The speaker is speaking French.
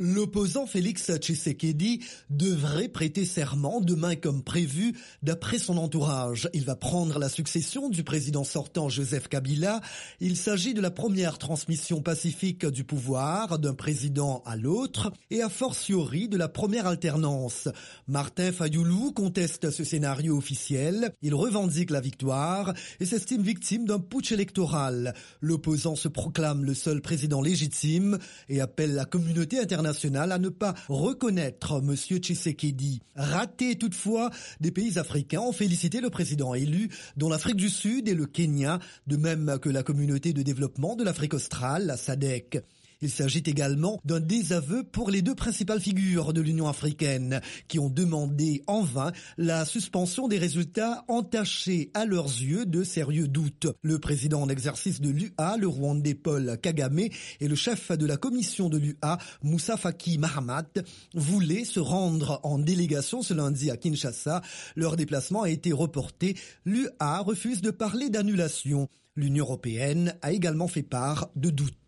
L'opposant Félix Tshisekedi devrait prêter serment demain comme prévu d'après son entourage. Il va prendre la succession du président sortant Joseph Kabila. Il s'agit de la première transmission pacifique du pouvoir d'un président à l'autre et a fortiori de la première alternance. Martin Fayoulou conteste ce scénario officiel. Il revendique la victoire et s'estime victime d'un putsch électoral. L'opposant se proclame le seul président légitime et appelle la communauté internationale à ne pas reconnaître M. Tshisekedi. Raté toutefois, des pays africains ont félicité le président élu, dont l'Afrique du Sud et le Kenya, de même que la communauté de développement de l'Afrique australe, la SADC. Il s'agit également d'un désaveu pour les deux principales figures de l'Union africaine qui ont demandé en vain la suspension des résultats entachés à leurs yeux de sérieux doutes. Le président en exercice de l'UA, le Rwandais Paul Kagame, et le chef de la commission de l'UA, Moussa Faki Mahamat, voulaient se rendre en délégation ce lundi à Kinshasa. Leur déplacement a été reporté. L'UA refuse de parler d'annulation. L'Union européenne a également fait part de doutes.